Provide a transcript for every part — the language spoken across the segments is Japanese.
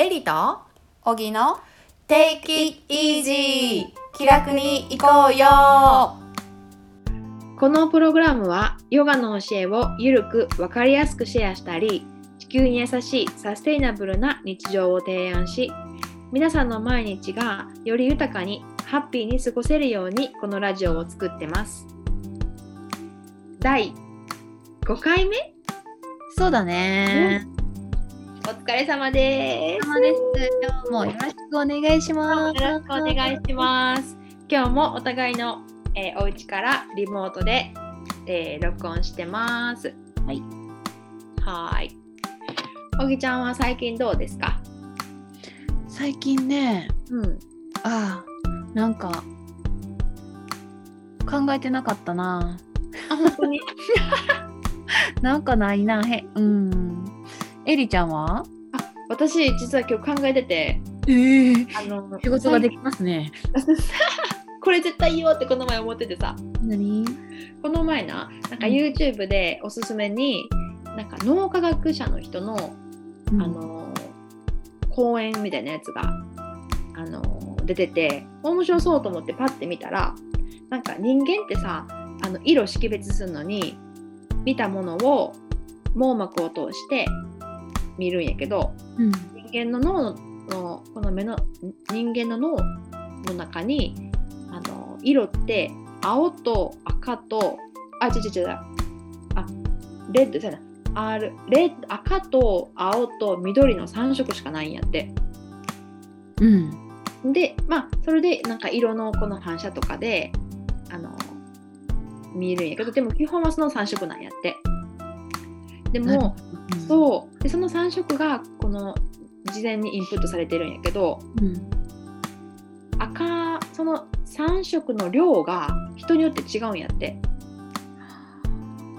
エリと小木の Take it easy 気楽に行こうよ。このプログラムはヨガの教えをゆるくわかりやすくシェアしたり地球に優しいサステイナブルな日常を提案し皆さんの毎日がより豊かにハッピーに過ごせるようにこのラジオを作ってます。第5回目？そうだね。お疲れ様です。今日もよろしくお願いします。よろしくお願いします今日もお互いの、えーお家からリモートで、えー録音してますはい。はーい。おぎちゃんは最近どうですか？最近ね、うん。ああ、なんか考えてなかったな。あ、本当に？なんかないな。へ、うん。エリちゃんは？私、実は今日考えてて、ええあの、仕事ができますね。これ絶対言おうってこの前思っててさ、何？この前な、なんかうん YouTube でおすすめに、なんか脳科学者の人の、あの、講演みたいなやつが、あの、出てて、面白そうと思ってパッて見たら、なんか人間ってさ、あの色識別するのに、見たものを網膜を通して見るんやけど、うん。人間の脳のこの目の人間の脳の中にあの色って青と赤とあ違う違う違うあレッドそうやなあるレッド赤と青と緑の3色しかないんやってうん。でまあそれでなんか色のこの反射とかであの見えるんやけどでも基本はその3色なんやってでもう。そうでその3色がこの事前にインプットされてるんやけどうん。赤その3色の量が人によって違うんやって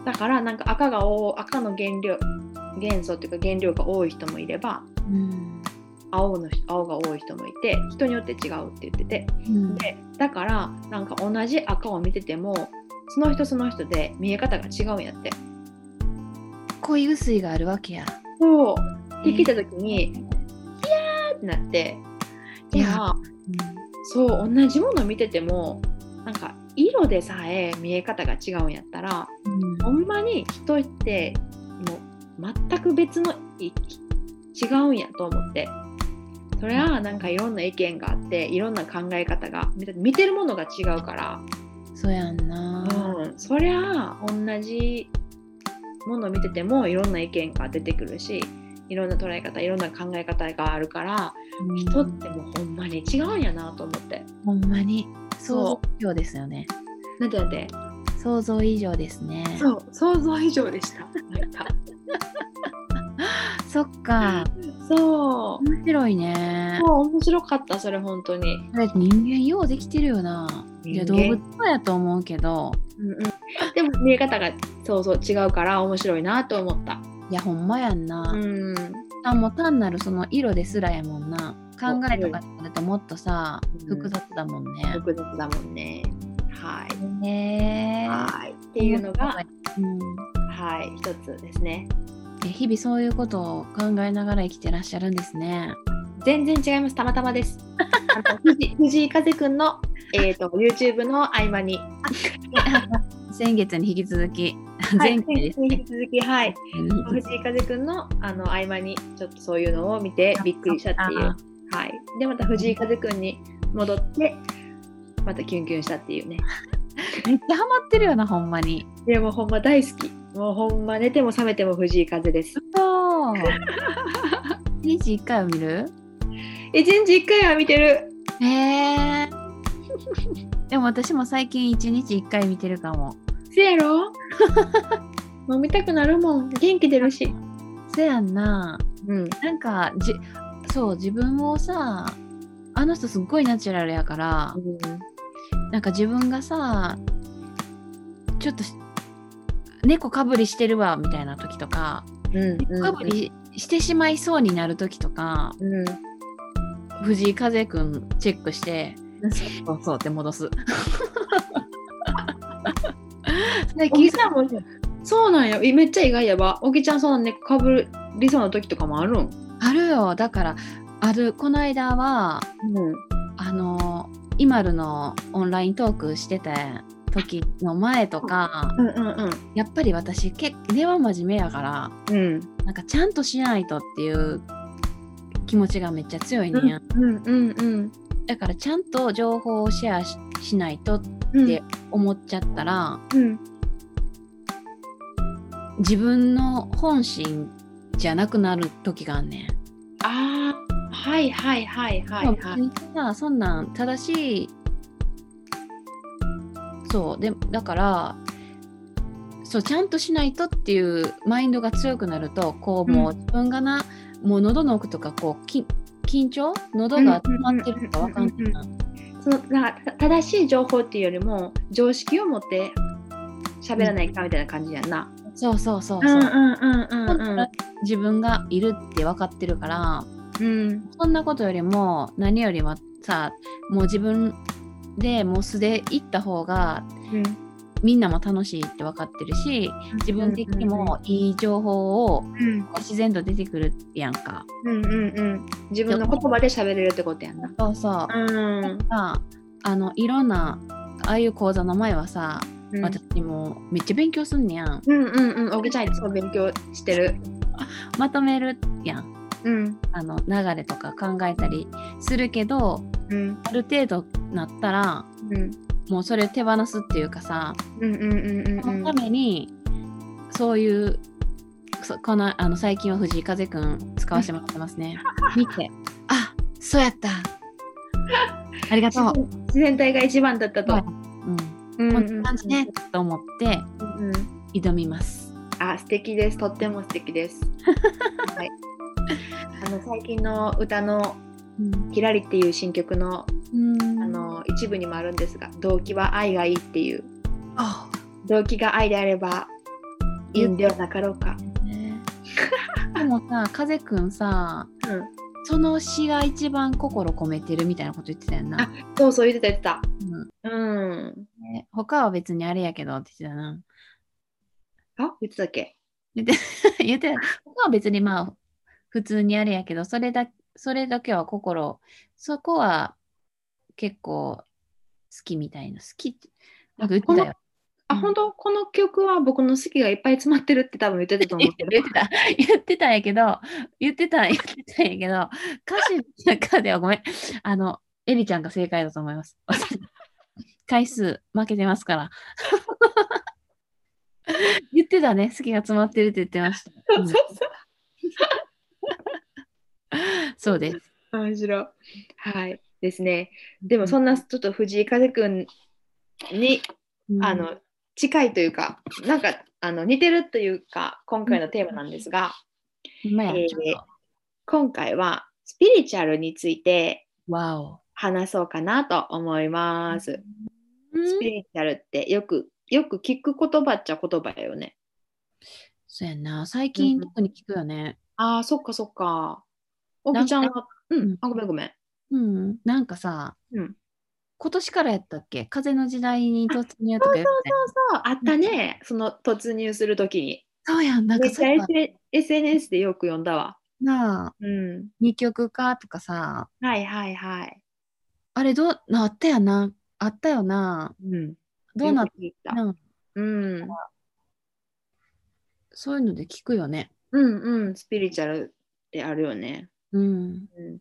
だからなんか赤が多赤の原料元素っていうか原料が多い人もいればうん。青の青が多い人もいて人によって違うって言っててうん。でだからなんか同じ赤を見ててもその人その人で見え方が違うんやって恋薄があるわけや。そうって聞いた時に「ヒヤー!」ってなっていやそう同じもの見ててもなんか色でさえ見え方が違うんやったらうん。ほんまに人ってもう全く別のい違うんやと思ってそれはなんかいろんな意見があっていろんな考え方が見て見てるものが違うから、そうやんな。うん、そりゃ同じものを見ててもいろんな意見が出てくるしいろんな捉え方いろんな考え方があるからうん人ってもうほんまに違うんやなと思って。ほんまにそう以上ですよね。なんてなんて？想像以上ですね。そう想像以上でした。そっか。そう面白いね。もう面白かったそれ本当に。人間ようできてるよな。いや動物もやと思うけど、うんうん、でも見え方がそうそう違うから面白いなと思った。いやほんまやんな。うんあもう単なるその色ですらやもんな。考えとかになるともっとさ、うん複雑だもんね。複雑だもんね。はい。ねえ。はい。っていうのが、うんはい、一つですね。え日々そういうことを考えながら生きてらっしゃるんですね。全然違います。たまたまです。あの 藤井風くんの、えー、と YouTube の合間に、先月に引き続き、はい、前回です引ねき。続き、はい、うん藤井風くんのあの合間にちょっとそういうのを見てびっくりしたっていう。あはい、でまた藤井風くんに戻ってまたキュンキュンしたっていうね。めっちゃハマってるよな、ほんまに。でもほんま大好き。もうほんま寝ても覚めても藤井風です。そう。一日一回は見る？一日一回は見てる。へえ。でも私も最近一日一回見てるかも。せやろ？もう見たくなるもん。元気出るし。せやんな。うん。なんかじそう自分をさあの人すっごいナチュラルやからなんか自分がさちょっとし猫かぶりしてるわみたいな時とかうん。猫かぶりしてしまいそうになる時とか、うん。藤井風くんチェックしてそうそうって戻す最近ちゃんもそうなんや。えめっちゃ意外やわ。おぎちゃんそんな猫かぶりそうな時とかもあるん？あるよだからあるこの間はうん。あのイマルのオンライントークしてた時の前とかうんうんやっぱり私結構根は真面目やからうん。うん。なんかちゃんとしないとっていう気持ちがめっちゃ強いねうんうんうんだからちゃんと情報をシェアししないとっうん。て思っちゃったらうん。自分の本心じゃなくなる時があんねん。ああ、はいはいはいはいまあはい。そんなん正しいそうでだからそうちゃんとしないとっていうマインドが強くなるとこうもううん自分がな、もう喉の奥とかこうき緊張？喉が詰まってるとかわかんないな。そのなんかた正しい情報っていうよりも常識を持って喋らないかみたいな感じやんな。そうそうそうそう。うんう自分がいるって分かってるからうんそんなことよりも何よりもさもう自分でもう素で行った方がうんみんなも楽しいって分かってるし自分的にもいい情報をうん自然と出てくるやんか。うんうんうん自分の言葉で喋れるってことやんな。そうそう。うんさあのいろんなああいう講座の前はさ、うん私もめっちゃ勉強すんねやん。うんうんうん、おぎちゃんいつも勉強してる。まとめるやん。うんあの流れとか考えたりするけどうんある程度なったらうんもうそれ手放すっていうかさそのためにそういうそこのあの最近は藤井風くん使わせてもらってますね。見て あそうやったありがとう。自然体が一番だったと。はいうん、うんこんな感じねと思って挑みます。あ素敵です。とっても素敵です。はい。あの最近の歌のうん「キラリ」っていう新曲のうん。あの一部にもあるんですが動機は愛がいいっていう。あ。動機が愛であればいいんではなかろうか。ね。でもさ風くんさうん、その詩が一番心込めてるみたいなこと言ってたよな。そうそう言ってたうん言ってた。うん。ね他は別にあれやけどって言ってたな。あ？言ってたっけ？言って言ってた。他は別にまあ普通にあれやけどそれだそれだけは心そこは結構好きみたいな。好きなんか言ってたよ。あ、うん。本当？この曲は僕の好きがいっぱい詰まってるって多分言ってたと思うけど。言ってた。言ってたんやけど言ってた 言ってたんやけど歌詞の中ではごめん。あのエリちゃんが正解だと思います。回数負けてますから。言ってたね。好きが詰まってるって言ってました、うん。そう です面白い。はい。ですね。でもそんなちょっと藤井風くんに、うんあの近いというか、なんかあの似てるというか、今回のテーマなんですが、ほんえー今回はスピリチュアルについて話そうかなと思います。スピリチュアルってよくよく聞く言葉っちゃ言葉よね。そうやんな最近うん特に聞くよねああ、そっかそっか。おぎちゃんは、ううんん、あ、ごめんごめん。うんなんかさ、うん今年からやったっけ？風の時代に突入とかやってたよねそう、あったね、その突入するときに。そうやんなんか SNS でよく読んだわ。なあうん。二極化とかさはいはいはい。あれどうなあったやなあったよなうん。どうなっよく聞いた。なうん。そういうので聞くよねうんうん。スピリチュアルってあるよね。うんうん。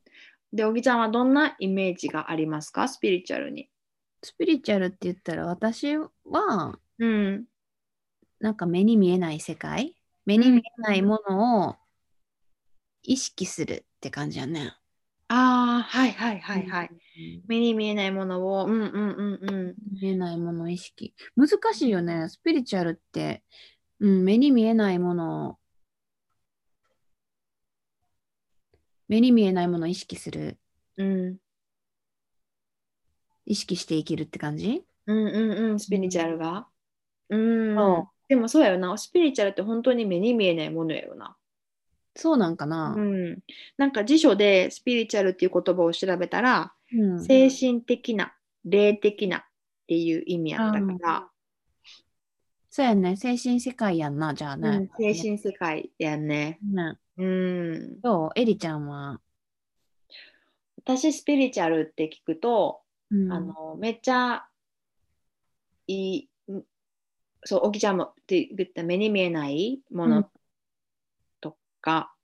で、おぎちゃんはどんなイメージがありますか？スピリチュアルに。スピリチュアルって言ったら私はうん。なんか目に見えない世界目に見えないものを意識するって感じやね。ああ、はいはいはいはい。うん目に見えないものを、うんうんうんうん。見えないものを意識。難しいよね。スピリチュアルって、うん、目に見えないものを、目に見えないものを意識する。うん。意識して生きるって感じ？うんうんうん、スピリチュアルが？うん。そでもそうやよな。スピリチュアルって本当に目に見えないものやよな。そうなんかな。うん。なんか辞書でスピリチュアルっていう言葉を調べたら、うん精神的な、霊的なっていう意味やったから、そうやね。精神世界やんな、じゃあうねん。精神世界やんね。ねうん。どう？エリちゃんは？私スピリチュアルって聞くと、うん、あのめっちゃいい、んそう、おきちゃんもって言った目に見えないもうんのとか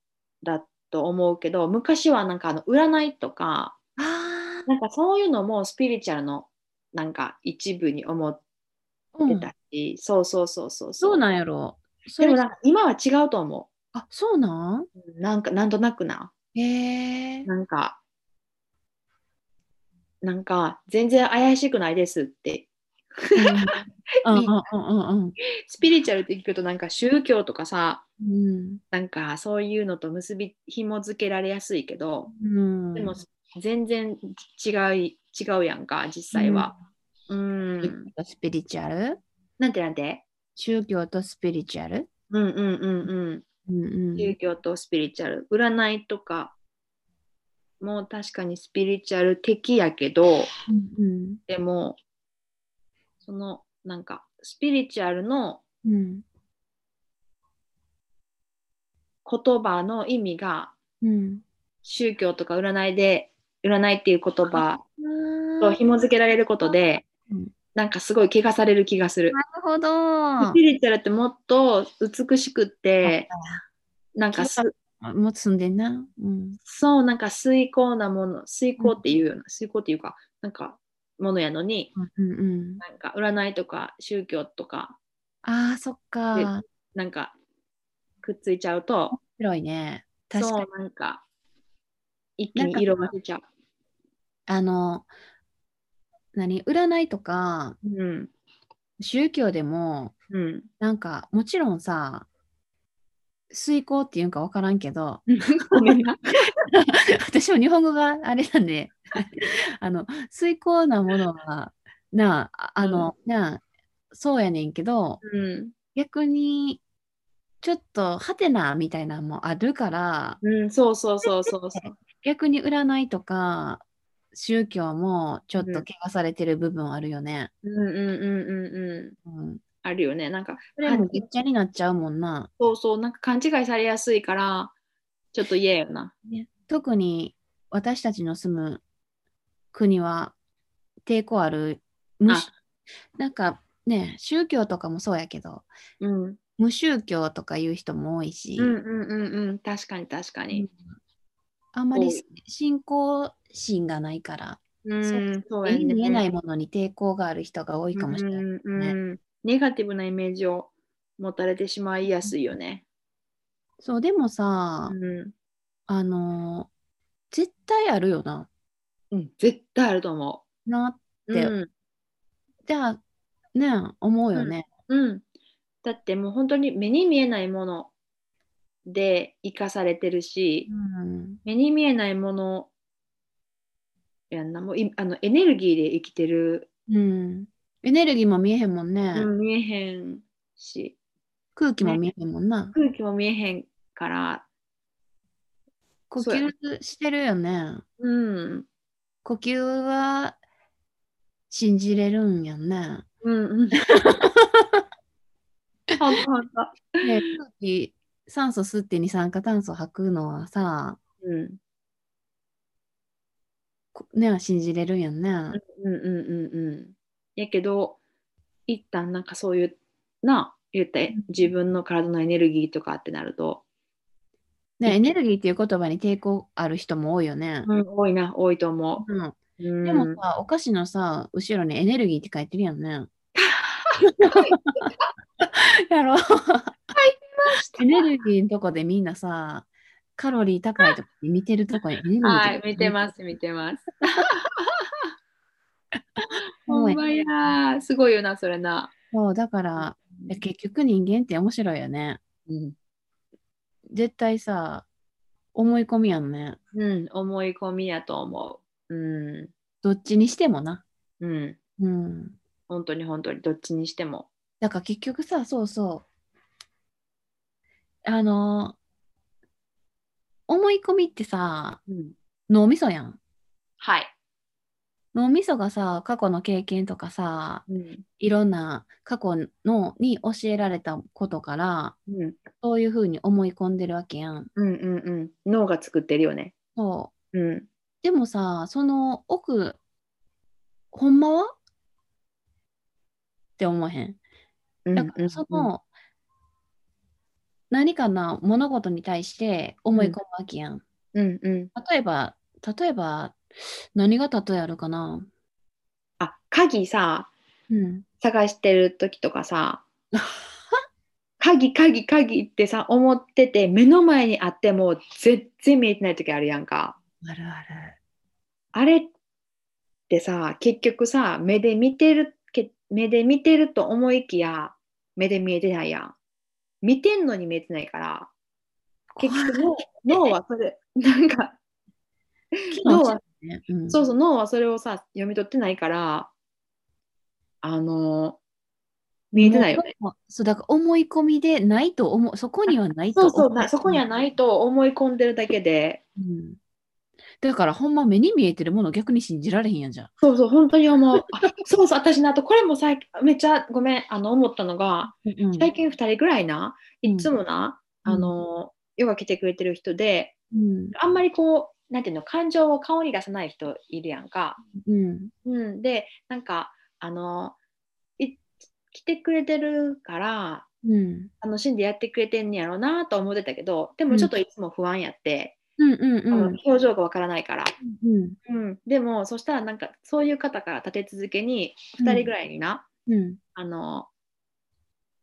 だと思うけど、昔はなんかあの占いとか、あなんかそういうのもスピリチュアルのなんか一部に思っー、うんてたし、そうそうそうそうそうなんやろ。でもなんか今は違うと思あ、そうなん？う。なんかなんとなくな。へえ。なんか、なんか全然怪しくないですって。スピリチュアルって聞くとなんか宗教とかさ、うんなんかそういうのと結び紐付けられやすいけど、うん。でも全然違い違うやんか、実際は。うん。スピリチュアル？なんてなんて？宗教とスピリチュアル？うんうんうんうん。うんうん。宗教とスピリチュアル。占いとかも確かにスピリチュアル的やけど、うんでも、そのなんかスピリチュアルのうんうん言葉の意味がうん宗教とか占いで占いっていう言葉とな紐付けられることで、うんなんかすごい怪我される気がする。るほどス。ピリチュアルってもっと美しくって、なんかすもう積んでんな。うん。そうなんか水耕なもの、水耕っていうような、水耕っていうか、なんかものやのに、うんうん。なんか占いとか宗教とか、ああ、そっか。なんかくっついちゃうと、広いね。確かに。そうなんか一気に色が出ちゃう。あの、何占いとかうん。宗教でも、うん。なんか、もちろんさ、遂行っていうんか分からんけど。私も日本語があれなんで、あの、遂行なものは、なあ、あの、なあ、そうやねんけど、うん。逆に、ちょっと、ハテナみたいなのもあるから、うん、そうそうそうそうそう。逆に占いとか、宗教もちょっとうん怪我されてる部分あるよね。うんうんうんうんうん。うん。あるよね。なんか、それもぐっちゃになっちゃうもんな。そうそう、なんか勘違いされやすいから、ちょっと嫌よな。ね、特に私たちの住む国は抵抗ある無あなんかね宗教とかもそうやけどうん。無宗教とかいう人も多いし、うんうんうんうん。確かに確かに。あんまり信仰心がないから、うん、そうやね。見えないものに抵抗がある人が多いかもしれない。うんうんネガティブなイメージを持たれてしまいやすいよね。そうでもさ、うん。あの絶対あるよな。うん、絶対あると思なう。でうんじゃあね思うよね。うん。だってもう本当に目に見えないもので生かされてるし、うん目に見えないものやんな、もういあのエネルギーで生きてる、うん、エネルギーも見えへんもんね。うん、見えへんし、空気も見えへんもんな。空気も見えへんから、呼吸してるよね。うん。呼吸は信じれるんやんね。うんうん。ほんとほんと。ね空気、酸素吸って二酸化炭素吐くのはさ、うん。こね、信じれるんやんね。うんうんうんうん。やけど、一旦なんかそういう、な、言ってうん自分の体のエネルギーとかってなると、ね、エネルギーっていう言葉に抵抗ある人も多いよね。うん、多いな、多いと思うん、う。うん、でもさ、お菓子のさ、後ろにエネルギーって書いてるやんね。やろ エネルギーのとこでみんなさ、カロリー高いとこに見てるとこにエネルギーはい、見てます、見てます。ほんまやー、すごいよな、それな。そう、だから、結局人間って面白いよね。うん、絶対さ、思い込みやんね。うん、思い込みやと思う。うん、どっちにしてもな。うん、うん。本当に本当に、どっちにしても。だから結局さ、そうそう。あの、思い込みってさ、うん、脳みそやん。はい。脳みそがさ、過去の経験とかさ、うん、いろんな過去のに教えられたことから、うん、そういうふうに思い込んでるわけやん。うん、うん、うん。脳が作ってるよね。そう。うん、でもさ、その奥、ほんまは？って思わへん。だからその、何かな物事に対して思い込むわけやん。うんうん。例えば、例えば、何が例えあるかな？あ、鍵さ、うん。探してる時とかさ、鍵鍵鍵ってさ、思ってて、目の前にあっても全然見えてない時あるやんか。あるある。あれってさ、結局さ、目で見てる、け目で見てると思いきや、目で見えてないやん。見てんのに見えてないから、結局脳 脳はそれ、なんか、脳は、ね、うん、そうそう、脳はそれをさ、読み取ってないから、あの、見えてないよね。そう、だから思い込みでないと思う、そこにはないと思そうそうな、そこにはないと思い込んでるだけで、うん。だからほんま目に見えてるもの逆に信じられへんやんじゃん。そうそう、本当に思う。あそうそう、私な、あとこれも最近、めっちゃごめん、あの、思ったのが、うん最近2人ぐらいな、うん。いつもな、うん。あの、ヨガ来てくれてる人で、うん。あんまりこう、なんていうの、感情を顔に出さない人いるやんか。うん。うん、で、なんか、あの、い来てくれてるから、うん。楽しんでやってくれてんねやろうなと思ってたけど、でもちょっといつも不安やって、うんうんうん表情がわからないから。うんうん、でも、そしたらなんか、そういう方から立て続けに、2人ぐらいにな、うんあの、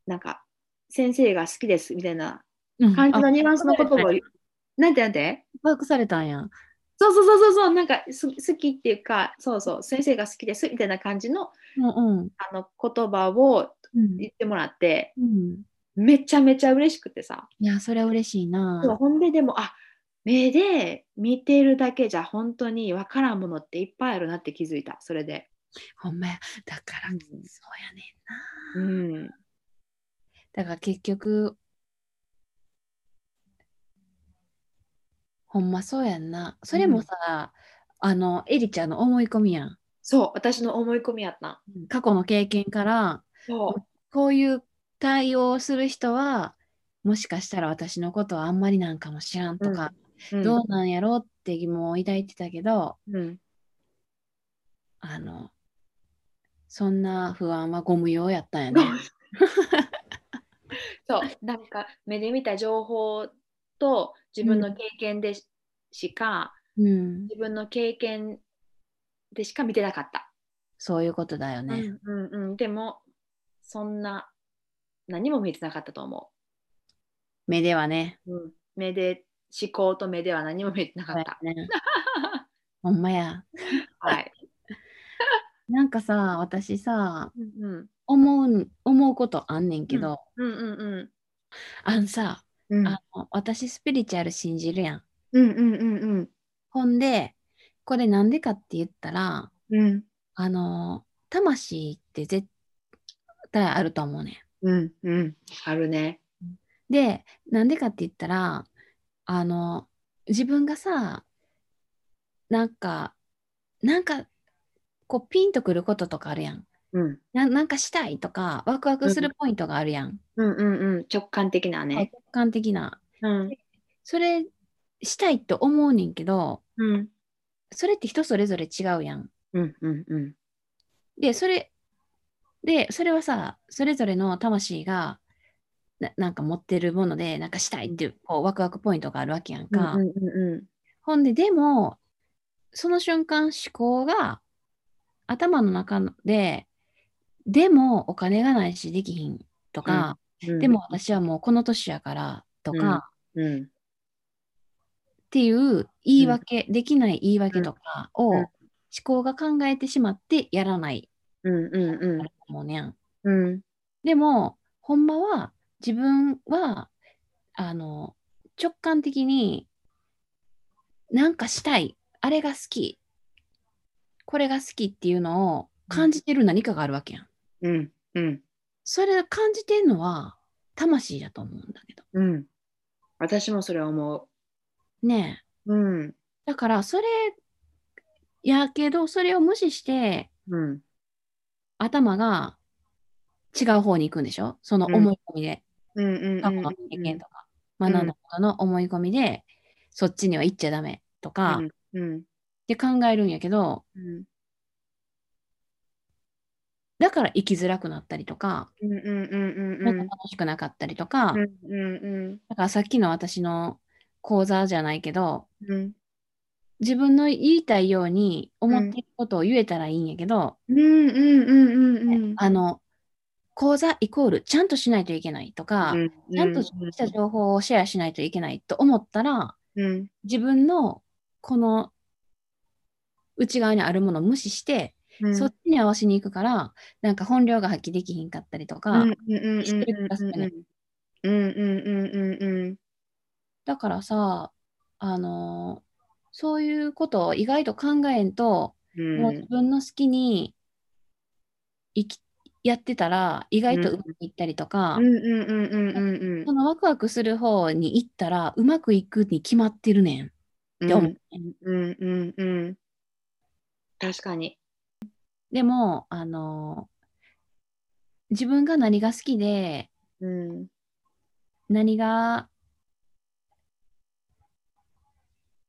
なんか、先生が好きですみたいなうん感じのニュアンスの言葉をう。なんてなんて？告白されたんやん。そうそうそうそうそう、なんかす好きっていうか、そうそう、先生が好きですみたいな感じのうんうんあの言葉をうん言ってもらって、うん。めちゃめちゃ嬉しくてさ。いや、それは嬉しいな。ほんで、でも、あ目で見てるだけじゃ本当に分からんものっていっぱいあるなって気づいた、それで。ほんまや。だから、うんそうやねんな。うん。だから結局、ほんまそうやんな。それもさ、あの、エリちゃんの思い込みやん。そう、私の思い込みやった。過去の経験から、そこういう対応をする人は、もしかしたら私のことはあんまりなんかも知らんとか、う。うんどうなんやろうって疑問を抱いてたけど、うん、あの、そんな不安はご無用やったんやね。そう、なんか目で見た情報と自分の経験でししか、うん、自分の経験でしか見てなかった。そういうことだよね。うんうんうん、でも、そんな何も見えてなかったと思目ではね。う。うん、目で、思考と目では何も見えてなかった。ねほんまや。はい。なんかさ、私さ、うんうん思う、思うことあんねんけど、うんうんあんさ、うんあの私スピリチュアル信じるやん。うんうんうんほんで、これなんでかって言ったら、うんあの、魂って絶対あると思うねうんうんあるね。ん。で、なんでかって言ったら、あの、自分がさ、なんか、なんか、こうピンとくることとかあるやん。うんななんかしたいとか、ワクワクするポイントがあるやん。うんうんうん直感的なね。直感的な。うんそれ、したいと思うねんけど、うんそれって人それぞれ違うやん。うんうんうんで、それ、で、それはさ、それぞれの魂がななんか持ってるもので、なんかしたいっていう、こう、ワクワクポイントがあるわけやんか。うんうんうんほんで、でも、その瞬間思考が頭の中で、でもお金がないしできひんとか、うん。でも私はもうこの年やからとか、うん。っていう言い訳、できない言い訳とかをうん。思考が考えてしまってやらないうん。うんうんもんねん。うんでも、ほんまは自分は、あの、直感的になんかしたい、あれが好き、これが好きっていうのを感じてる何かがあるわけやん。うんうんそれ感じてるのは魂だと思うんだけど。うん私もそれ思ねえ。う。うんだから、それやけど、それを無視して、うん頭が違う方に行くんでしょ？その思い込みで。過去の経験とか、学んだことの思い込みで、そっちには行っちゃダメとか、うんって考えるんやけど、うんだから生きづらくなったりとか、うんうんうんうんなんか楽しくなかったりとか、うんうん。だからさっきの私の講座じゃないけど、うん。自分の言いたいように思っていることを言えたらいいんやけど、うんうんうんうんうん。あの、講座イコールちゃんとしないといけないとか、ちゃんとした情報をシェアしないといけないと思ったら、うん。自分のこの内側にあるものを無視して、うん。そっちに合わせに行くから、なんか本領が発揮できひんかったりとか、うんうんうんうんしてる気がするねうんうんうんうんうん。だからさ、あのーそういうことを意外と考えんと、うん。もう自分の好きに生きやってたら、意外とうまくいったりとか、そのワクワクする方に行ったら、うまくいくに決まってるねん。って思う、うんうんうん確かに。でも、あのー自分が何が好きで、うん。何が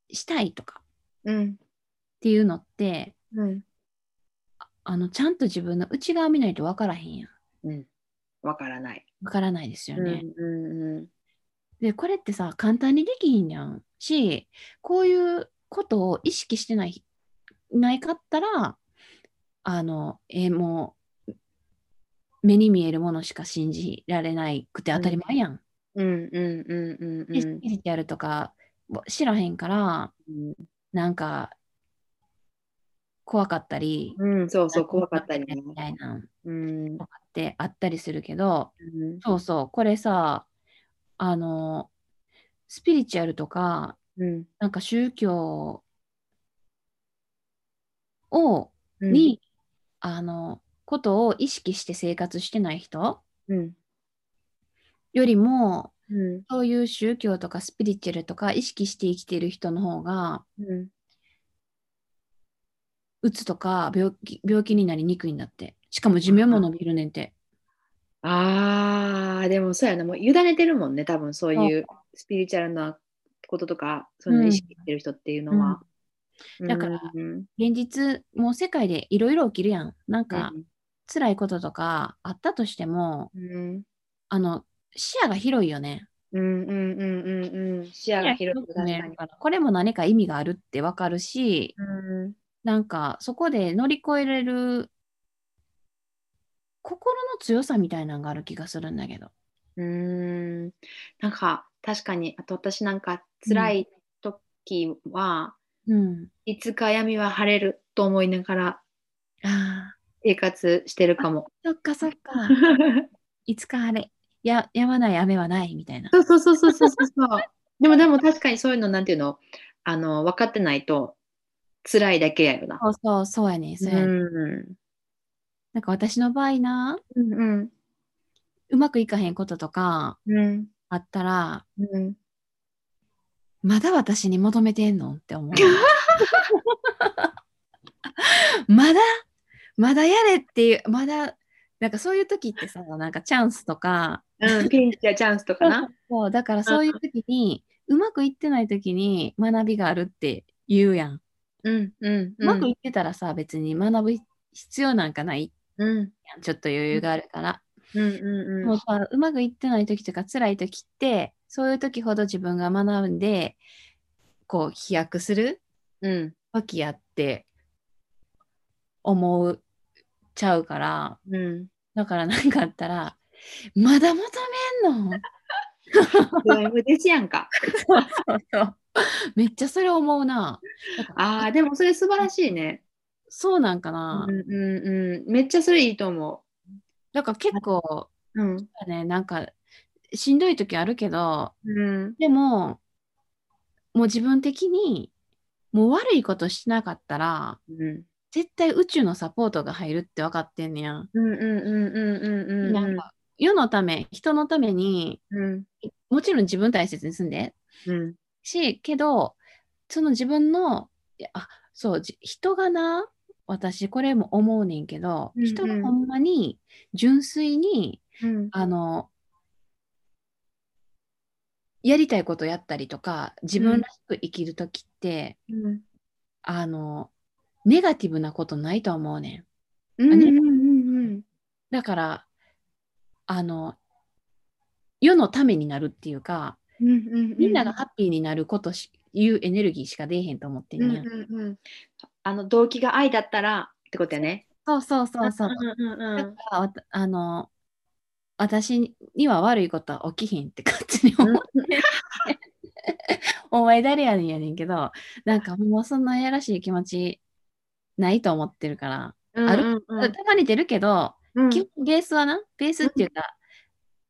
したいとかうん。っていうのって、うんあの、ちゃんと自分の内側見ないと分からへんやん。うん。わからない。分からないですようんね。うん。で、これってさ、簡単にできひんやん。し、こういうことを意識してない、ないかったら、あの、えーもう、目に見えるものしか信じられないくて当たり前やん。うん。うんうんうんうんでスピリチュアルとか知らへんから、うん。なんか、怖かったり、うんそうそう怖かったりね。みたいなうん。とかってあったりするけど、うん。そうそう、これさ、あの、スピリチュアルとか、うん。なんか宗教を、うん。に、あの、ことを意識して生活してない人うん。よりも、うん。そういう宗教とかスピリチュアルとか意識して生きている人の方が、うんうつとか病気病気になりにくいんだって。しかも寿命も伸びるねんて。あーでもそうやな。もう委ねてるもんね多分そういうスピリチュアルなこととかそういうの意識してる人っていうのは、うん。だからうん現実、もう世界でいろいろ起きるやん。なんうか、ん。辛いこととかあったとしても、うん。あの、視野が広いよね。うんうんうんうんうん。視野が広く視野確かに。見えるからこれも何か意味があるってわかるし、うんなんかそこで乗り越えれる心の強さみたいなのがある気がするんだけど。うーんなんか確かにあと私なんか辛い時は、うん。いつか闇は晴れると思いながら生活してるかも。そっかそっか。いつか晴れ。や、やまない雨はないみたいな。そうそうそうそうそうそう。でもでも確かにそういうのなんていうのあの分かってないと辛いだけやよな。そうそう、そうやね。そうやね。んなんか私の場合な、うんうんうまくいかへんこととかうんあったら、うんまだ私に求めてんのって思う。まだまだやれっていう、まだ、なんかそういう時ってさ、なんかチャンスとか、うん、ピンチやチャンスとかな。そう、だからそういう時に、うまくいってない時に学びがあるって言うやん。うんうんうまくいってたらさ、別に学ぶ必要なんかない？うん。ちょっと余裕があるから。うんうんもうさ、うまくいってない時とか辛い時って、そういう時ほど自分が学んで、こう飛躍するうん。時やって思うちゃうから、うん。だから何かあったら、まだ求めんの？ド M ですやんか。そうそう めっちゃそれ思うな。ああ、でもそれ素晴らしいね。そうなんかな。うんうんうん。めっちゃそれいいと思だから結構、う。うん。ね、なんか、しんどい時あるけど、うん。でも、もう自分的に、もう悪いことしなかったら、うん絶対宇宙のサポートが入るって分かってんねやん。うんうんうんうんうんうん。なんか、世のため、人のために、うんもちろん自分大切にすんで、うんし、けど、その自分の、あ、そう、じ人がな、私これも思うねんけど、うんうん。人がほんまに純粋に、うん。あの、やりたいことやったりとか、自分らしく生きるときって、うん。あの、ネガティブなことないと思うねん。うんうんうんうん。だから、あの、世のためになるっていうか、うんうんうんみんながハッピーになることし、いうエネルギーしか出えへんと思ってんね、うんうんうん。あの動機が愛だったらってことやね。そうそうそうそう。うんうんだうん。からあの、私には悪いことは起きひんって勝手に思って、お前誰やねんやねんけど、なんかもうそんなやらしい気持ちないと思ってるから、うんあるうん。うんたまに出るけど、うん。基本ベースはな、ベースっていうか、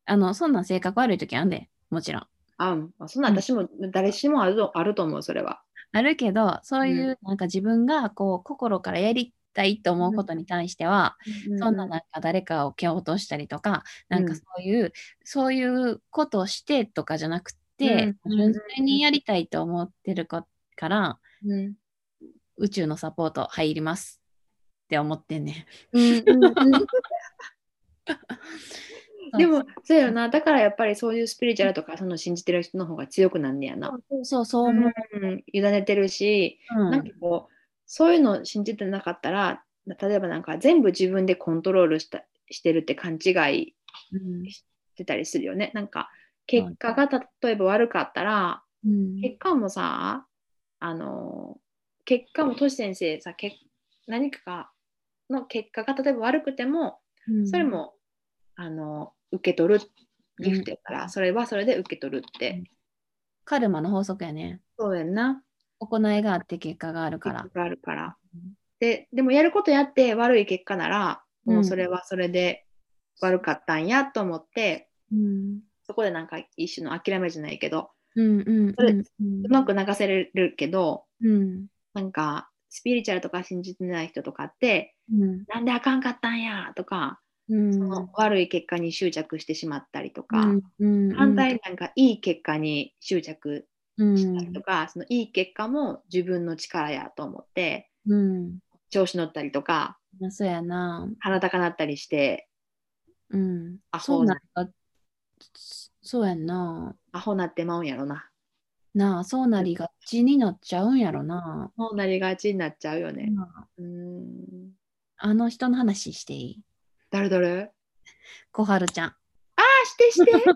あの、そんなん性格悪い時あんで、もちろん。あうん。そんな私も誰しもあるとあると思うそれは。あるけど、そういう、なんか自分がこう、心からやりたいと思うことに対しては、そんななんか誰かを蹴落としたりとか、なんかうんそういう、そういうことをしてとかじゃなくて、うん。純粋にやりたいと思ってるこから、うん。宇宙のサポート入りますって思ってんね。うん。うん でもそうやよな。だからやっぱりそういうスピリチュアルとかその信じてる人の方が強くなんねやな。そうそうそう思う。うん。委ねてるし、うん。なんかこうそういうのを信じてなかったら例えばなんか全部自分でコントロールしたしてるって勘違いうん。してたりするよね。なんか結果が例えば悪かったらうん。結果もさあの結果もトシ先生さけ何かがの結果が例えば悪くてもうん。それも、あの受け取るギフトやから、うん。それはそれで受け取るって、カルマの法則やね。そうやんな。行いがあって結果があるから。結。果があるから。うん。ででもやることやって悪い結果ならもううんそれはそれで悪かったんやと思って、うん。そこでなんか一種の諦めじゃないけどうんうんそれうん。うまく流せれるけどうん。なんかスピリチュアルとか信じてない人とかってうん。なんであかんかったんやとか、うんその悪い結果に執着してしまったりとか、うんうん反対になんかいい結果に執着うんしたりとか、そのいい結果も自分の力やと思ってうん調子乗ったりとかまあそうやな。鼻高なったりしてうん。アホそうなそうやんな。アホなってまうんやろな。なあ、そうなりがちになっちゃうんやろな。そうなりがちになっちゃうよね。うーんあの人の話していい？誰？誰？小春ちゃん。あしてして。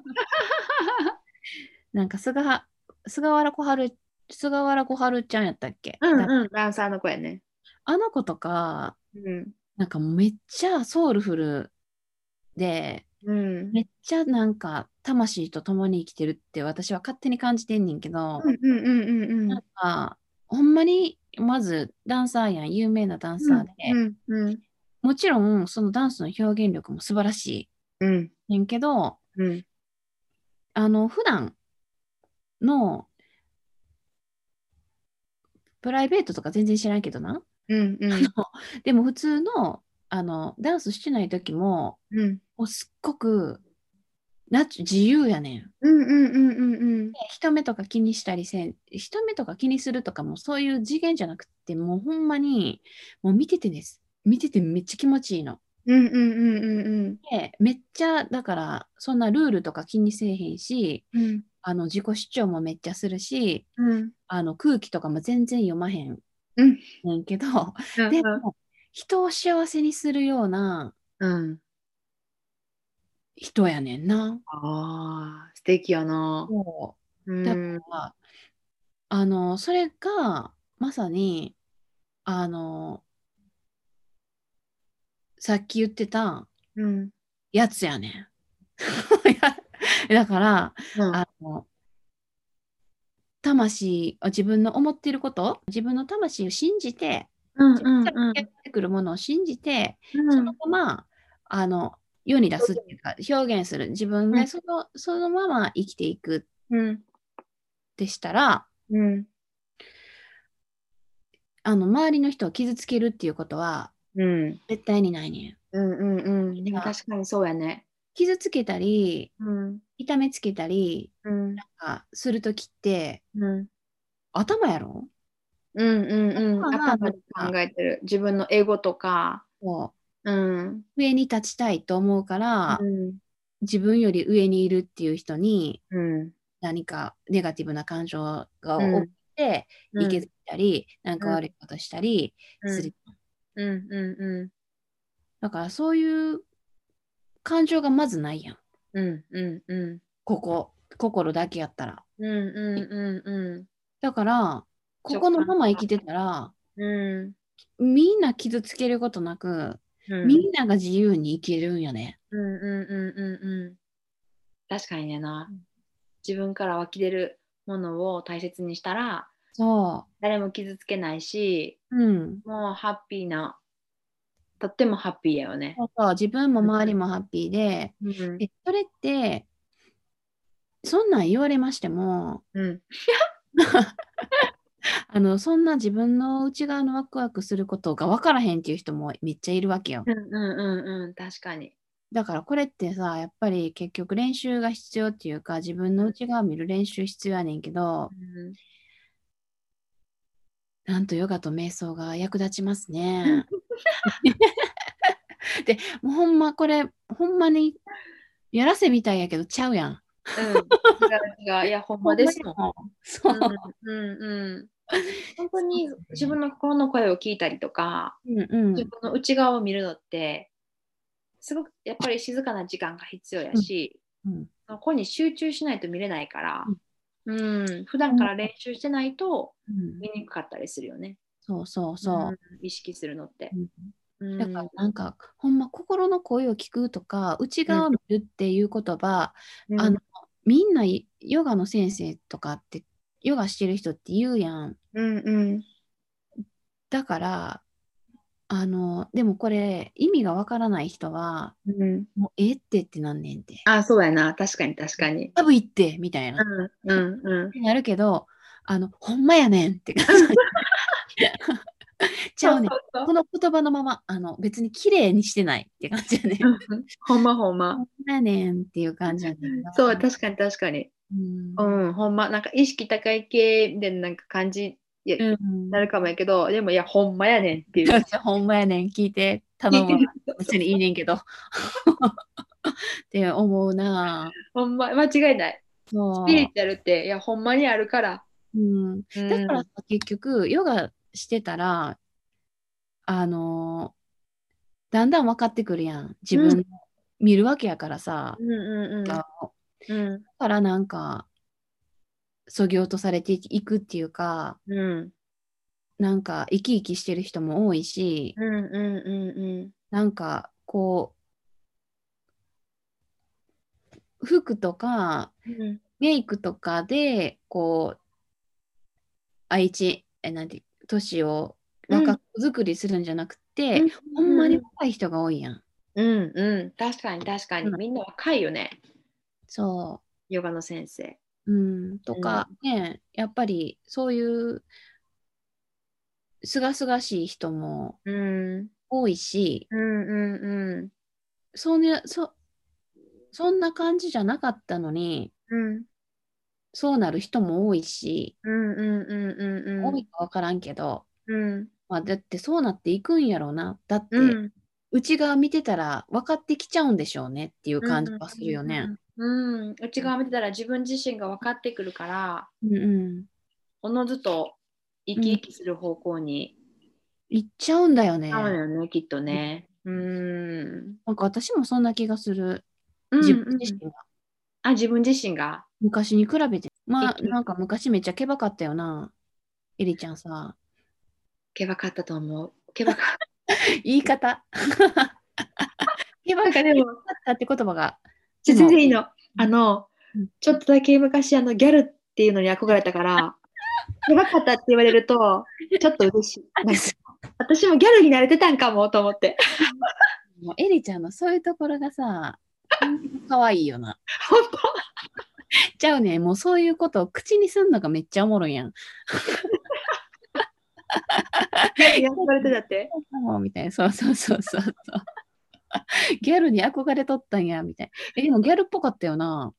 なんか菅は菅原小春、菅原小春ちゃんやったっけ、うんだうん。ダンサーの子やね。あの子とか、うん。なんかめっちゃソウルフルで、うん。めっちゃなんか魂と共に生きてるって私は勝手に感じてんねんけど、うんうんうんうんうん。なんかほんまにまずダンサーやん、有名なダンサーで、うんうんもちろんそのダンスの表現力も素晴らしうんいねんけど、うんあの普段のプライベートとか全然知らんけどな。うんうんでも普通のあのダンスしてない時もうんもうすっごくな自由やねん。うんうんうんうんで人目とか気にしたりせん、人目とか気にするとかもそういう次元じゃなくて、もうほんまに、もう見ててです。見ててめっちゃ気持ちいいの。うんうんうんうんで、めっちゃ、だから、そんなルールとか気にせえへんし、うん。あの自己主張もめっちゃするし、うん。あの空気とかも全然読まへんうん。ねんけど、うんでも、人を幸せにするようなうん。人やねんな。あー素敵やな。そう。だかうんら、あの、それが、まさに、あの、さっき言ってたうん。やつやねん。だから、うん。あの、魂を自分の思っていること、自分の魂を信じて、うんうんからやってくるものを信じて、うん。そのまま、あの、世に出すっていうか、表現。する。自分うん。でその、そのまま生きていくうん。でしたら、うん。あの、周りの人を傷つけるっていうことはうん。絶対にないね。ん。うんうん。うんでも確かにそうやね。傷つけたり、うん。痛めつけたりうん。あするときって、うん。頭やろ？うんうんうん。頭で考えてる。自分のエゴとか。こう。ん。う上に立ちたいと思うから、うん。自分より上にいるっていう人にうん。何かネガティブな感情が起うんきて、うん。いけずったり、なんか悪いことしたりする。うんうんうだからそういう感情がまずないやん。んうんうんうんここ、心だけやったら。うんうんうんだから、ここのまま生きてたら、うんみんな傷つけることなく、うんみんなが自由に生きるんよね。うんうんうんうんうん確かにねな自分から湧き出るものを大切にしたらそ誰も傷つけないしう。うん。もうハッピーなとってもハッピーだよね。そうそう自分も周りもハッピーで、うんえそれって、そんなん言われましても、うん あのそんな自分の内側のワクワクすることが分からへんっていう人もめっちゃいるわけよ。うんうんうんうん確かに。だからこれってさ、やっぱり結局練習が必要っていうか、自分の内側を見る練習必要やねんけど、うんなんとヨガと瞑想が役立ちますね。で、もうほんまこれ、ほんまにやらせみたいやけどちゃうやん。うん。いや、ほんまですもん。ほんまにそう。うんうんうん。本当に自分の心の声を聞いたりとか、うんうん自分の内側を見るのって、すごくやっぱり静かな時間が必要やし、うんそこに集中しないと見れないから、うん、普段から練習してないとうん見にくかったりするよね。そうそうそう。ん意識するのって。だからなんか、ほんま心の声を聞くとか、内側を見るっていう言葉、うんあの、みんなヨガの先生とかって、ヨガしてる人って言うやん。うんうんだから、あの、でもこれ、意味がわからない人は、うん、もうええってってなんねんて。あ、そうやな。確かに確かに。多分言ってみたいな。うんうんうん。なるけど、あの、ほんまやねんって感じ。ちゃうねこの言葉のまま、あの、別に綺麗にしてないって感じやねほんまほんまほ。んまやねんっていう感じやね。そう、確かに確かに。うんうん、ほんま、なんか意識高い系みたいななんか感じいやうんなるかもやけど、でもいや、ほんまやねんっていう。ほんまやねん、聞いて頼むわ。別にいいねんけど。って思うなほんま、間違いない。スピリチュアルって、いや、ほんまにあるから。うん、うんだからさ結局、ヨガしてたら、あのーだんだん分かってくるやん。自分、うん見るわけやからさ。うんうんだうん。からなんか、そぎ落とされていくっていうか、うん。なんか生き生きしてる人も多いし、うんうんうんなんかこう、服とかうん。メイクとかで、こう、愛知、え、なんて、年を若く作りするんじゃなくて、ほんまに若い人が多いやん。うんうん。確かに確かに。うんみんな若いよね。そヨガの先生。う。うん。とか、ね、やっぱりそういう、すがすがしい人もうん。多いし、うんうんうん。そ,、ね、そそんな感じじゃなかったのに、うんそうなる人も多いし、うんうんうんうんうん。多いか分からんけど、うん。まあ、だってそうなっていくんやろうな。だって、うん。内側見てたら分かってきちゃうんでしょうねっていう感じはするよね。うん。うん。内側見てたら自分自身が分かってくるから、うんうん。おのずと生き生きする方向にいっちゃうんだよね。合うよね、きっとね。うん。なんか私もそんな気がする。うん自分自身が。あ、自分自身が？昔に比べて。まあ、えなんか昔めっちゃけばかったよな。エリちゃんさ。けばかったと思う。けばかっ 言い方。けばかた。でも、ったって言葉が。全然いいの。あのうん、ちょっとだけ昔、あの、ギャルっていうのに憧れたから、けばかったって言われると、ちょっと嬉しい。私もギャルになれてたんかもと思って。もうエリちゃんのそういうところがさ、かわいいよな。本ちゃうね。もうそういうことを口にすんのがめっちゃおもろいやん。当ギャルに憧れてたって？みたいな。そうそうそうそうそう。ギャルに憧れとったんや、みたいな。え、でもギャルっぽかったよな。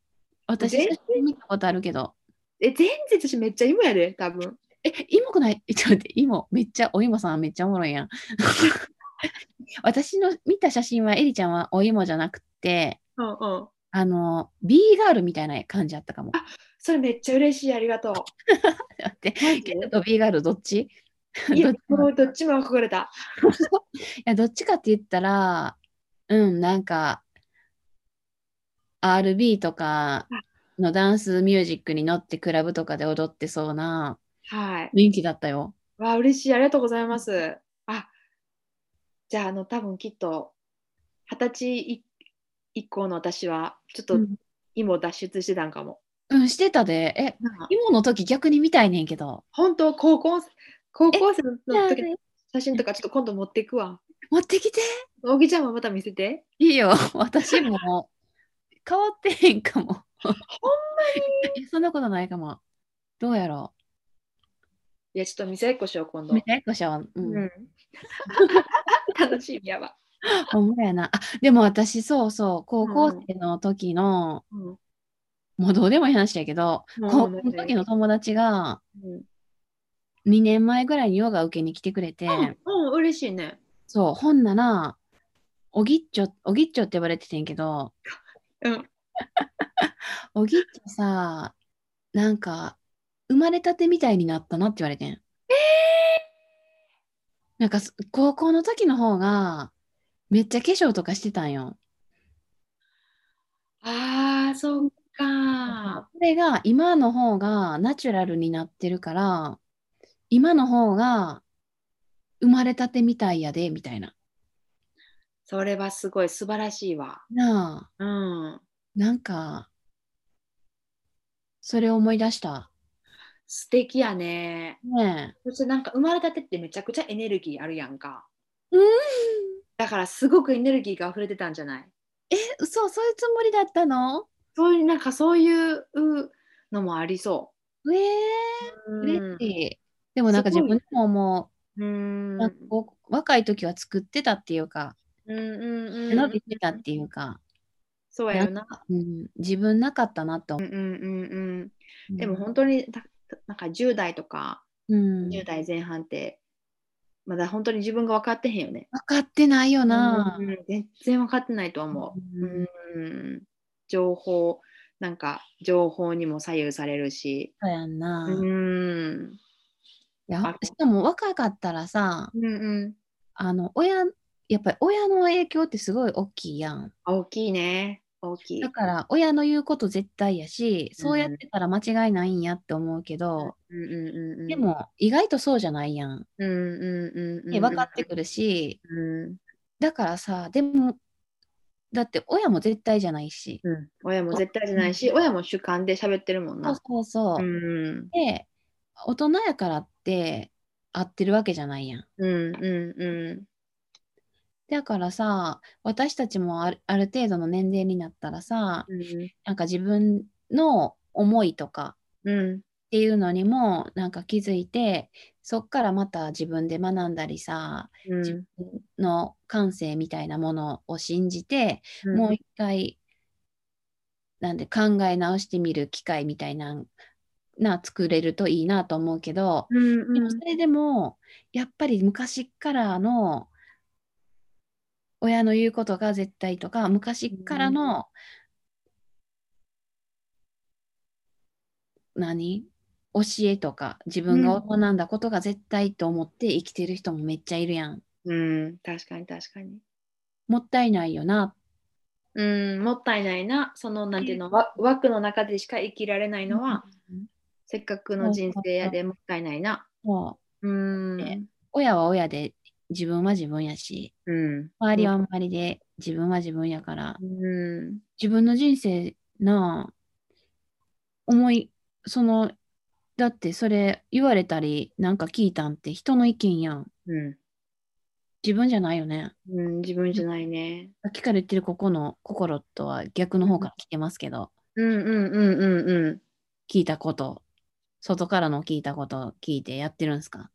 私、見たことあるけど。え、全然私めっちゃ芋やで、多分。え、芋くない？え ちょっと待って、芋、めっちゃ、お芋さんめっちゃおもろいやん。私の見た写真は、エリちゃんはお芋じゃなくて、うんうん。あの、ビーガールみたいな感じあったかも。それめっちゃ嬉しい。ありがとう。待って、マジ？ゲットと B ガールどっち？いやどっちも憧れた。いや、どっちかって言ったら、うん、なんか、RB とかのダンスミュージックに乗ってクラブとかで踊ってそうなはい。雰囲気だったよ。わあ、嬉しい。ありがとうございます。あ、じゃあ、あの、多分きっと、二十歳い以降の私は、ちょっとうん、芋脱出してたんかも。うん、してたで。え、今の時逆に見たいねんけど。本当、高校、高校生の時の写真とかちょっと今度持っていくわ。持ってきて。おぎちゃんもまた見せて。いいよ。私も変わってへんかも。ほんまにそんなことないかも。どうやろいや、ちょっと見せっこしよう、今う。度。見て、こしょう。う。うんん。楽しみやわ。ほんまやな。あ、でも私、そうそう、高校生の時の、うん。もうどうでもいい話だけど、うん高校の時の友達がうん、2年前ぐらいにヨガ受けに来てくれて、うん、嬉しいね。そう、ほんなら、おぎっちょ、おぎっちょって呼ばれててんけど、うん。おぎっちょさ、なんか、生まれたてみたいになったなって言われてん。なんかす、高校の時の方が、めっちゃ化粧とかしてたんよ。ああ、そっか。それが今の方がナチュラルになってるから、今の方が生まれたてみたいやで、みたいな。それはすごい素晴らしいわ。なあ、うん。なんか、それを思い出した。素敵やね。ねそしてなんか生まれたてってめちゃくちゃエネルギーあるやんか。え。うん。だからすごくエネルギーが溢れてたんじゃない？え、嘘、そういうつもりだったの？そういう、なんかそういうのもありそええう。嬉しい。でもなんか自分でももうう、ん。なんかこう若い時は作ってたっていうか、うんうんうん。伸びてたっていうか、そうやよな。うん、自分なかったなって思うんうんうんう。うん。でも本当にたなんか10代とかうん、10代前半ってまだ本当に自分が分かってへんよね。分かってないよな。うん全然分かってないと思う。うんうん情報なんか情報にも左右されるし。そうやんな。いうんやあしかも若かったらさ、うんうん。あの親、やっぱり親の影響ってすごい大きいやん。大きいね。大きい。だから親の言うこと絶対やし、そうやってたら間違いないんやって思うけど、うんうんうんうん、でも意外とそうじゃないやん。うんうんうんうん、で分かってくるし、うんだからさ、でも、だって親も絶対じゃないし。うん、親も絶対じゃないし、親も主観で喋ってるもんそうな。そうそう。うんで、大人やからって合ってるわけじゃないやん。うんうんうだからさ、私たちもあるある程度の年齢になったらさ、んうん。なんか自分の思いとかうん。っていうのにもなんか気づいて、そっからまた自分で学んだりさ、うん。自分の感性みたいなものを信じて、うん。もう一回、なんで考え直してみる機会みたいな、な作れるといいなと思うけど、うんうんでもそれでも、やっぱり昔からの親の言うことが絶対とか、昔からの、何？教えとか、自分が学んだことが絶対と思って生きてる人もめっちゃいるやん。うん、確かに確かに。もったいないよな。うん、もったいないな。その、なんていうの、わ枠の中でしか生きられないのは、せっかくの人生やでもったいないな。そううん。ね親は親で自分は自分やし、うん。周りは周りで自分は自分やから、うん。自分の人生な思い、その、だってそれ言われたりなんか聞いたんって人の意見やん。うん。自分じゃないよね。うん、自分じゃないね。さっきから言ってるここの心とは逆の方から来てますけど、うんうんうんうんうん。聞いたこと、外からの聞いたこと聞いてやってるんですか？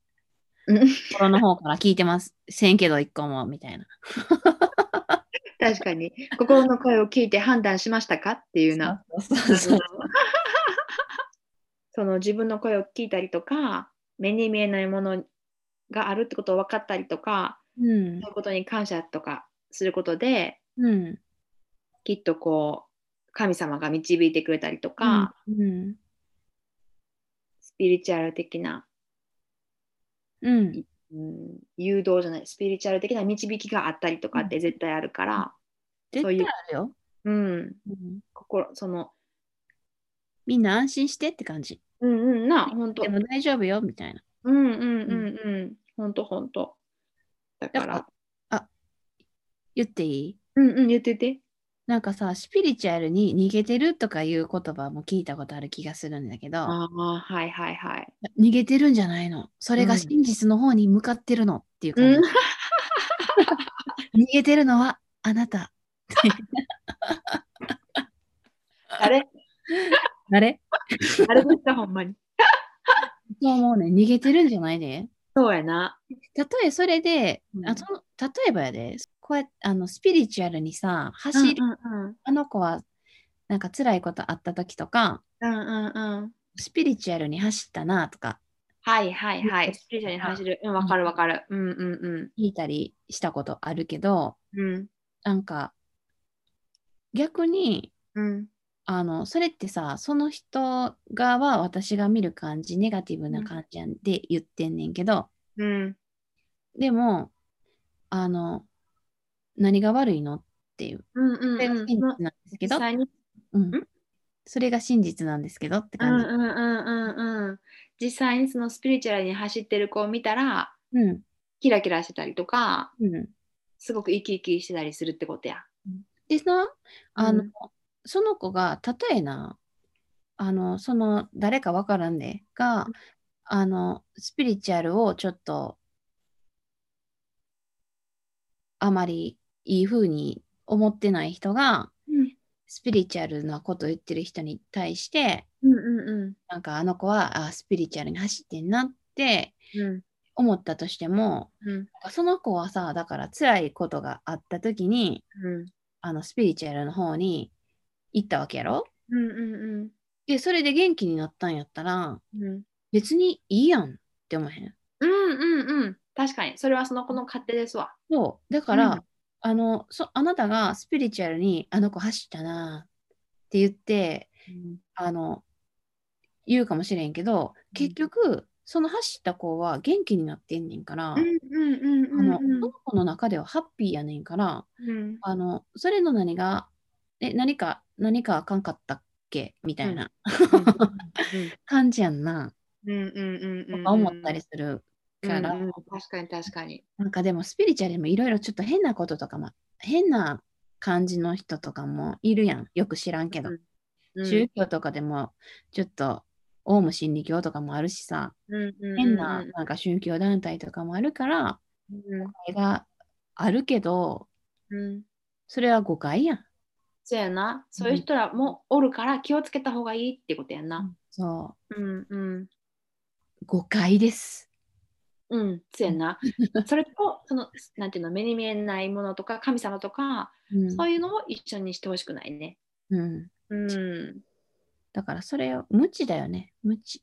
うん心の方から聞いてます。せんけど一個も、みたいな。確かに。心の声を聞いて判断しましたか？っていうな。その自分の声を聞いたりとか、目に見えないものがあるってことを分かったりとか、うんそういうことに感謝とかすることで、うん。きっとこう、神様が導いてくれたりとか、うん。ピリチュアル的な、うん。うん、誘導じゃない、スピリチュアル的な導きがあったりとかって絶対あるから、絶そういう対あるよ。うん、うん。心、その、みんな安心してって感じ。うんうん。な、本当。でも大丈夫よみたいな。うんうんうんうん、本当本当。だかだからら、言っていい？うんうん、言ってて。なんかさ、スピリチュアルに逃げてるとかいう言葉も聞いたことある気がするんだけど、ああ、はいはいはい。逃げてるんじゃないの。それがうん真実の方に向かってるのっていう感じ。うん、逃げてるのはあなた。あれあれあれですか、ほんまに。そう思うね。逃げてるんじゃないで。そうやな。たとえそれで、うんあその例えばやで、こうやってあのスピリチュアルにさ、走り、うんうんあの子はなんか辛いことあった時とか、うんうんうん。スピリチュアルに走ったなとかはいはいはい。スピリチュアルに走る。うん、わかるわかる。うんうん聞いたりしたことあるけど、うん。うんなんか逆にうんあのそれってさその人側は私が見る感じネガティブな感じやんで言ってんねんけど、うんでもあの何が悪いの？っていう。うんうんそれが真実なんですけど、うん。ん？それが真実なんですけどってうん感じ。うんうんうんうん。実際にそのスピリチュアルに走ってる子を見たらうん。キラキラしてたりとかうん。すごく生き生きしてたりするってことや。でさあの、うん。その子がたとえなあのその誰かわからんでがあのスピリチュアルをちょっとあまりいい風に思ってない人がうん。スピリチュアルなこと言ってる人に対してうんうんなんかあの子はあスピリチュアルに走ってんなってうん。思ったとしてもうん。その子はさだから辛いことがあった時にうん。あのスピリチュアルの方に行ったわけやろ？うんうん。でそれで元気になったんやったらうん。別にいいやんって思えへん？うんうんうん。確かに。それはその子の勝手ですわ。そう。だから、うんあのそあなたがスピリチュアルにあの子走ったなって言ってあの言うかもしれんけど結局その走った子は元気になってんねんから、うんうんうんうんあの子の中ではハッピーやねんからうん。あのそれの何がえ何か何かあかんかったっけ？みたいな。感じやんな、うんうんうんうん。とか思ったりするから、うん。うん確かに確かに。なんかでもスピリチュアルにもいろいろちょっと変なこととかも変な感じの人とかもいるやん。よく知らんけど、うん。宗教とかでもちょっとオウム真理教とかもあるしさ。うんうんうん変ななんか宗教団体とかもあるからうん。それがあるけどうん。それは誤解やん。そうやな。そういう人らもおるから気をつけた方がいいってことやな。そう。んうん。う誤解ですうん、そうやな。それと、その、なんていうの、目に見えないものとか、神様とか、うん。そういうのを一緒にしてほしくないね。うん、うん、だからそれを無知だよね。無知。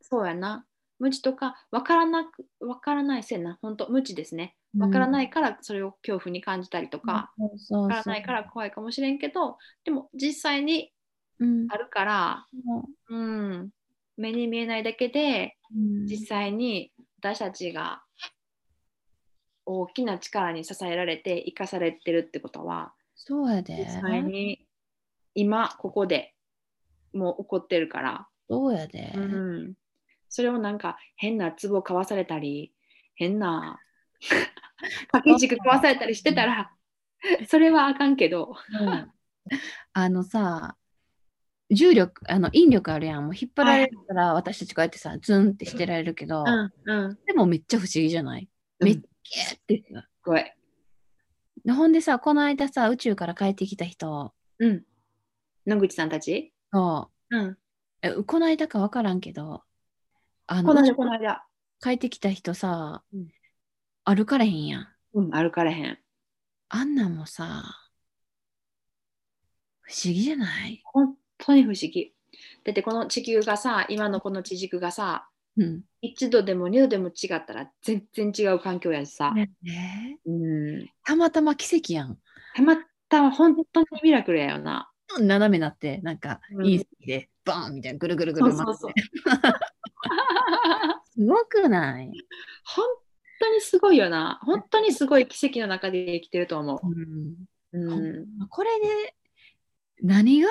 そうやな。無知とか、わからなく、わからないせんな、本当無知ですね。わからないから、それを恐怖に感じたりとか、そうそうそう。わからないから怖いかもしれんけど、でも実際にうん。あるから、うん、目に見えないだけで、うん。実際に私たちが大きな力に支えられて生かされてるってことはそうやで。実際に今ここでもう起こってるから、そうやで、うん、それをなんか変な壺を買わされたり変な 掛け軸買わされたりしてたらそれはあかんけど、うん。あのさ重力あの引力あるやん。もう引っ張られるから私たちこうやってさズンってしてられるけど、うんうん、でもめっちゃ不思議じゃない、うん。めっちゃってすごい、でほんでさこの間さ宇宙から帰ってきた人。うん、野口さんたち、そう。うん、えこの間か分からんけどあこのこの間、帰ってきた人さ、うん。歩かれへんやん。うん、歩かれへん。あんなんもさ不思議じゃない？本当に不思議。だってこの地球がさ、今のこの地軸がさ、うん1度でも2度でも違ったら全然違う環境やしさ、ねうん、たまたま奇跡やんたまたま本当にミラクルやよな。斜めなってなんかうんいい好きでバーンみたいなぐるぐるぐるそうそうそう回ってすごくない、本当にすごいよな。本当にすごい奇跡の中で生きてると思うん、う。うん。これで何が？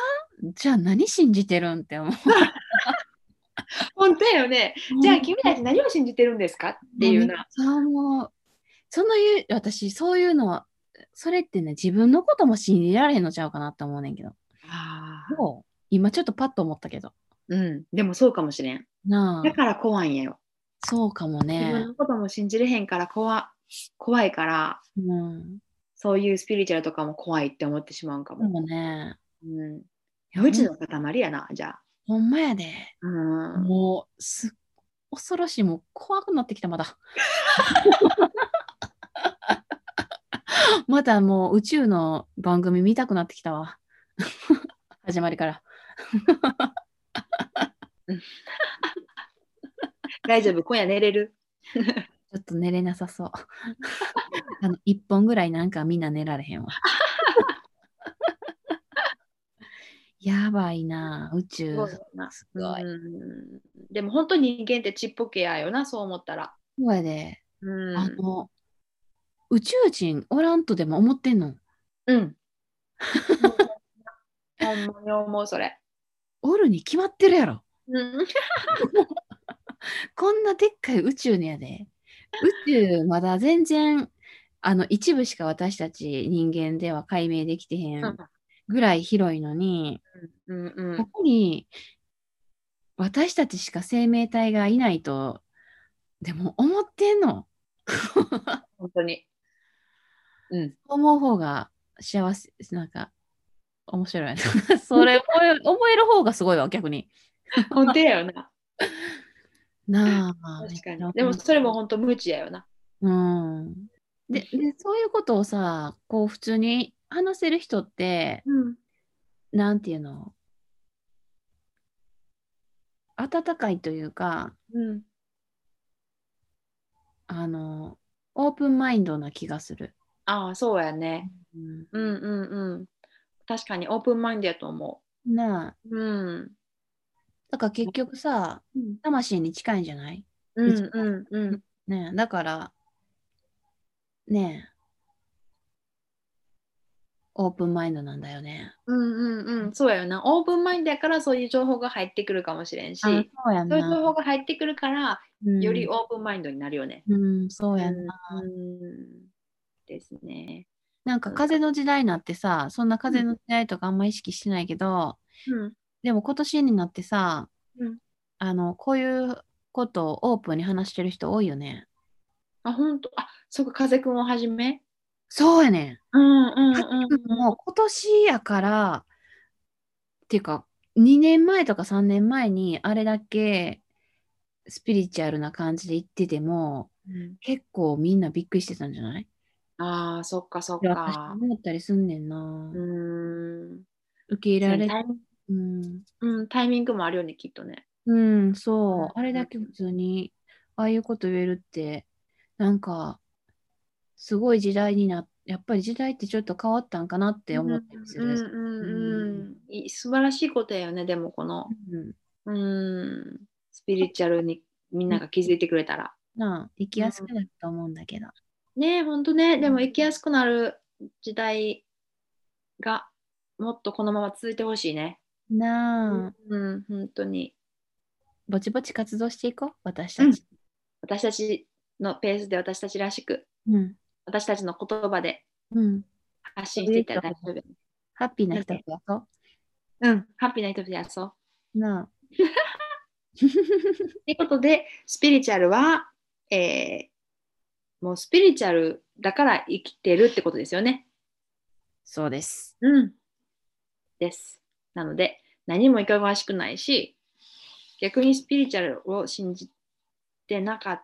じゃあ何信じてるんって思う。本当やよね。じゃあ君たち何を信じてるんですかっていうな。そう。そのいう、私、そういうのは、それってね、自分のことも信じられへんのちゃうかなって思うねんけど。あーどう今ちょっとパッと思ったけど。うん。でもそうかもしれん。なあ、だから怖いんやよ。そうかも自分ね。のことも信じれへんから怖怖いから、うん。そういうスピリチュアルとかも怖いって思ってしまうんかでも。もね、うん。無知の塊やな、じゃあ。ほんまやで。うん。もう、す恐ろしい。もう怖くなってきた、まだ。まだもう宇宙の番組見たくなってきたわ。始まりから。大丈夫、今夜寝れる？ちょっと寝れなさそう。あの、一本ぐらいなんかみんな寝られへんわ。やばいな、宇宙。すごい。うんでも本当に人間ってちっぽけやよな、そう思ったら。そうやで、うん。あの、宇宙人おらんとでも思ってんの？うん。ほんまに思う、それ。おるに決まってるやろ。うん。こんなでっかい宇宙にやで。宇宙まだ全然、あの、一部しか私たち人間では解明できてへんぐらい広いのに、うんうこん。こに私たちしか生命体がいないと、でも思ってんの本当に。うん。思う方が幸せ、なんか、面白い。それ覚え、覚える方がすごいわ、逆に。本当やよな。なあ。確かに。でもそれも本当無知やよな。うん。で、でそういうことをさ、こう普通に話せる人って、うん。なんていうの？温かいというか、うん。あの、オープンマインドな気がする。ああ、そうやね。うん、うんうんうん。確かにオープンマインドやと思なあ。う。うん。だから結局さ、うん魂に近いんじゃない？うんうんうん。ねえだから、ねえ、オープンマインドなんだよね。うんうんうん。そうやよな。オープンマインドやからそういう情報が入ってくるかもしれんし、あそうやんそういう情な。報が入ってくるから、うんよりオープンマインドになるよね。うん、そうやんな。うんですね。なんか風の時代になってさ、そんな風の時代とかあんま意識してないけど、うん。でも今年になってさ、うんあの、こういうことをオープンに話してる人多いよね。あ、本当。あ、そこ、風くんをはじめ？そうやねん。うんうんかつてもう今年やから、っていうか、2年前とか3年前にあれだけスピリチュアルな感じで言ってても、うん。結構みんなびっくりしてたんじゃない？ああ、そっかそっか。思ったりすんねんな。うーん。受け入れられタイミうん。うん、タイミングもあるよね、きっとね。うん、そう。うんあれだけ普通に、ああいうこと言えるって、なんか、すごい時代になっやっぱり時代ってちょっと変わったんかなって思ったりする。うんうんうんうん。いい素晴らしいことやよね、でもこの、うんうん、スピリチュアルにみんなが気づいてくれたら。なあ、生きやすくなると思うんだけど。ねえ、ほんとね、でも生きやすくなる時代がもっとこのまま続いてほしいね。なあ、うん、本当に。ぼちぼち活動していこう、私たち。私たちのペースで私たちらしく、うん。と私たちの言葉でうん。発信していったら大丈夫。ハッピーな人とやそうん、ハッピーな人でやそう。う。なあ。ということで、スピリチュアルは、えーもうスピリチュアルだから生きてるってことですよね。そうです。うん。です。なので、何もいかがわしくないし、逆にスピリチュアルを信じてなか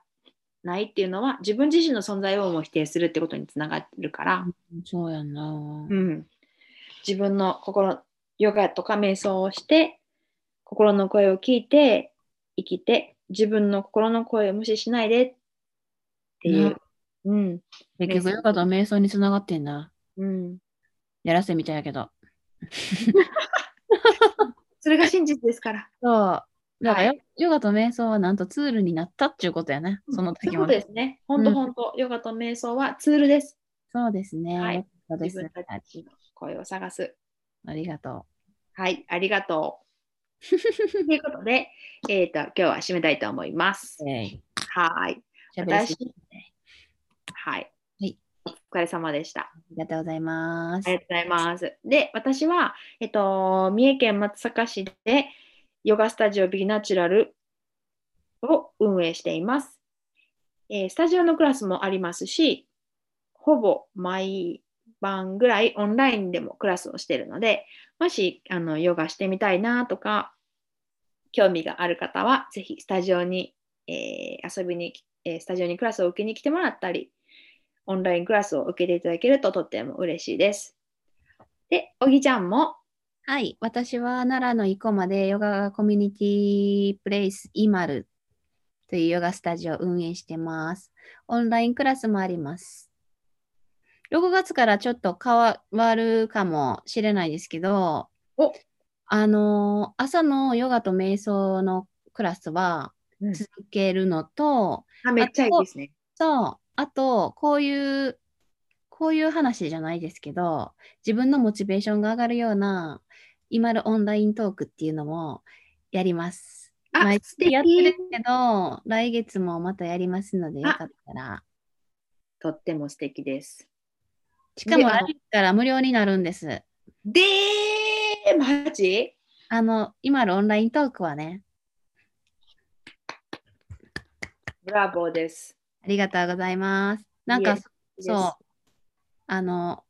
ないっていうのは、自分自身の存在をも否定するってことにつながるから、そうやんな。うん、自分の心、ヨガとか瞑想をして、心の声を聞いて、生きて、自分の心の声を無視しないでっていう。ねうん。結局、ヨガと瞑想につながってんな。うん。やらせみたいやけど。それが真実ですから。そう。だからヨ,、はいヨガと瞑想はなんとツールになったっていうことやね。その時もね。ですね。本当本当、ヨガと瞑想はツールです。そうですね。はいよかったです自分たちの声を探す。ありがとはい、ありがとう。ということで、えっ、と、今日は締めたいと思いますう。。えい。はい。私はい。はいお疲れ様でした。ありがとうございますあり。がとうございます。で、私は、えっと、三重県松阪市でヨガスタジオビギナチュラルを運営しています。えースタジオのクラスもありますし、ほぼ毎晩ぐらいオンラインでもクラスをしているので、もしあのヨガしてみたいなとか、興味がある方は、ぜひスタジオに、えー遊びに、えースタジオにクラスを受けに来てもらったり、オンラインクラスを受けていただけるととっても嬉しいです。で、おぎちゃんも、はい。私は奈良の生駒でヨガコミュニティプレイスイマルというヨガスタジオを運営してます。オンラインクラスもあります。6月からちょっと変わるかもしれないですけど、おあのー朝のヨガと瞑想のクラスは続けるのと、あめっちゃいいですね。そう、あと、こういう、こういう話じゃないですけど、自分のモチベーションが上がるような、今のオンライントークっていうのもやります。あ毎月やってるけど、来月もまたやりますので、よあかったら。とっても素敵です。しかも来月から無料になるんです。でー、マジ？あの、今のオンライントークはね、ブラボーです。ありがとうございます。なんかそう、あの、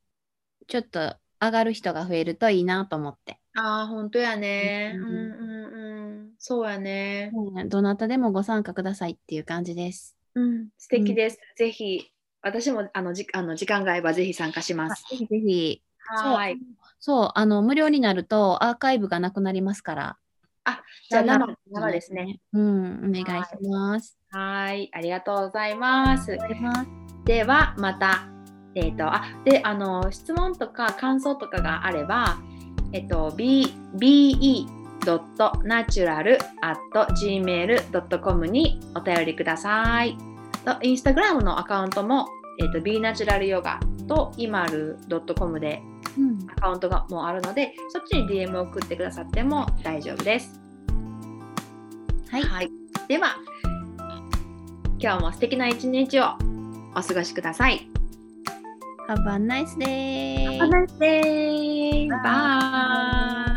ちょっと上がる人が増えるといいなと思って。ああ、本当やね。ううんんうんうん。そうやね。うんどなたでもご参加くださいっていう感じです。うん、素敵です。ぜひ、私もあのじあの時間が合えばぜひ参加します。ぜひぜひ。はい。そう、あの、無料になるとアーカイブがなくなりますから。じゃあ生生ですね。。うん、お願いします。はい。ありがとうございます。ではまた、えっ、と、あ、で、あの、質問とか感想とかがあれば、えっ、と、b, be natural.gmail.com にお便りください。とインスタグラムのアカウントも、えっ、と、be natural yoga と imaru.com でうん、アカウントがもうあるので、そっちに DM を送ってくださっても大丈夫です。はい、はい、では今日も素敵な一日をお過ごしください。Have a nice day! Have a nice day! Bye. Bye.